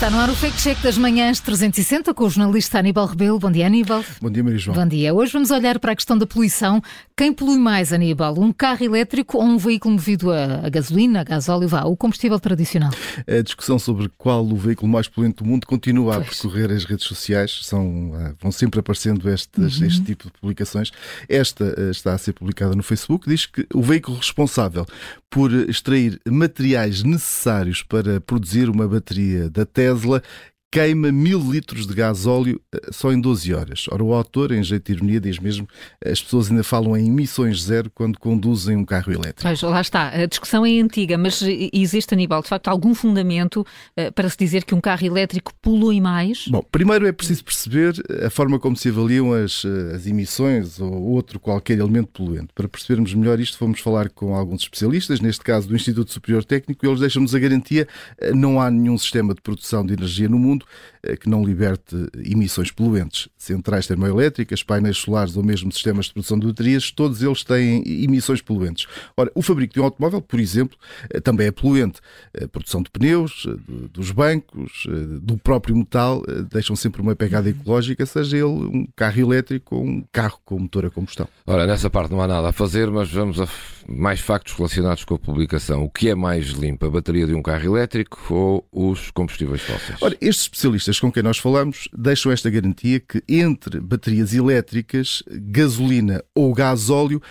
Está no ar o Fake Check das Manhãs 360 com o jornalista Aníbal Rebelo. Bom dia, Aníbal. Bom dia, Maria João. Bom dia. Hoje vamos olhar para a questão da poluição. Quem polui mais, Aníbal? Um carro elétrico ou um veículo movido a, a gasolina, a gasóleo, vá, o combustível tradicional? A discussão sobre qual o veículo mais poluente do mundo continua pois. a percorrer as redes sociais. São, ah, vão sempre aparecendo estes, uhum. este tipo de publicações. Esta ah, está a ser publicada no Facebook. Diz que o veículo responsável por extrair materiais necessários para produzir uma bateria da Tesla Tesla queima mil litros de gás óleo eh, só em 12 horas. Ora, o autor, em jeito de ironia, diz mesmo as pessoas ainda falam em emissões zero quando conduzem um carro elétrico. Pois, lá está. A discussão é antiga, mas existe, Aníbal, de facto, algum fundamento para se dizer que um carro elétrico polui mais? Bom, primeiro é preciso perceber a forma como se avaliam as, eh, as emissões ou outro qualquer elemento poluente. Para percebermos melhor isto, fomos falar com alguns especialistas, neste caso do Instituto Superior Técnico, e eles deixam-nos a garantia não há nenhum sistema de produção de energia no mundo mundo eh, que não liberte emissões poluentes. Centrais termoelétricas, painéis solares ou mesmo sistemas de produção de baterias, todos eles têm emissões poluentes. Ora, o fabrico de um automóvel, por exemplo, eh, também é poluente. A produção de pneus, eh, dos bancos, do próprio metal, deixam sempre uma pegada ecológica, seja ele um carro elétrico ou um carro com motor a combustão. Ora, nessa parte não há nada a fazer, mas vamos a mais factos relacionados com a publicação. O que é mais limpo, a bateria de um carro elétrico ou os combustíveis fósseis? Ora, estes especialistas com quem nós falamos deixam esta garantia que entre baterias elétricas, gasolina ou gasóleo,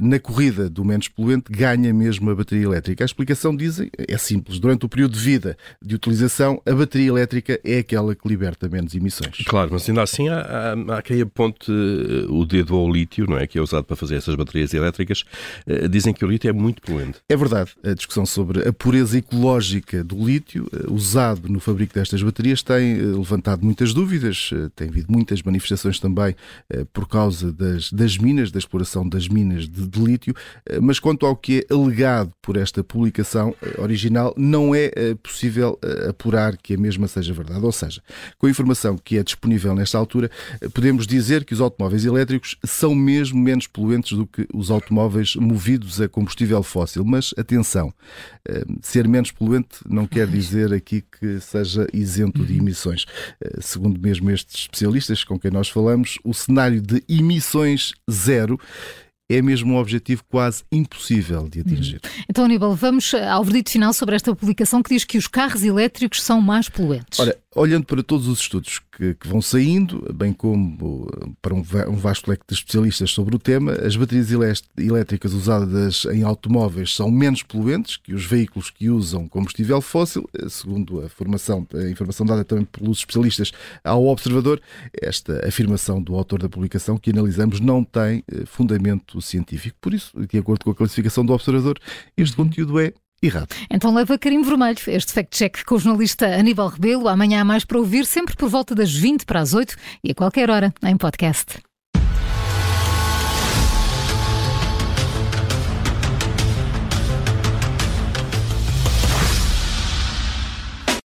na corrida do menos poluente ganha mesmo a bateria elétrica. A explicação, dizem, é simples. Durante o período de vida de utilização, a bateria elétrica é aquela que liberta menos emissões. Claro, mas ainda assim há, há, há quem aponte eh, o dedo ao lítio, não é? Que é usado para fazer essas baterias elétricas. Eh, dizem que o lítio é muito poluente. É verdade. A discussão sobre a pureza ecológica do lítio eh, usado no fabrico destas baterias tem levantado muitas dúvidas. Tem havido muitas manifestações também por causa das, das minas, da exploração das minas de, de lítio, eh, mas quanto ao que é alegado por esta publicação eh, original, não é eh, possível apurar que a mesma seja verdade. Ou seja, com a informação que é disponível nesta altura, podemos dizer que os automóveis elétricos são mesmo menos poluentes do que os automóveis movidos a combustível fóssil. Mas atenção, ser menos poluente não quer dizer aqui que seja isento de emissões. Segundo mesmo estes especialistas com quem nós falamos, o cenário de emissões zero é mesmo um objetivo quase impossível de atingir. Hum. Então, Aníbal, vamos ao verdito final sobre esta publicação que diz que os carros elétricos são mais poluentes. Ora, olhando para todos os estudos que, que vão saindo, bem como para um, um, vasto leque de especialistas sobre o tema, as baterias elétricas usadas em automóveis são menos poluentes que os veículos que usam combustível fóssil, segundo a, formação, a informação dada também pelos especialistas ao observador. Esta afirmação do autor da publicação que analisamos não tem eh, fundamento científico. Por isso, de acordo com a classificação do observador, este conteúdo é errado. Então leva carinho vermelho este fact-check com o jornalista Aníbal Rebelo. Amanhã há mais para ouvir, sempre por volta das 20 para as 8 e a qualquer hora em podcast.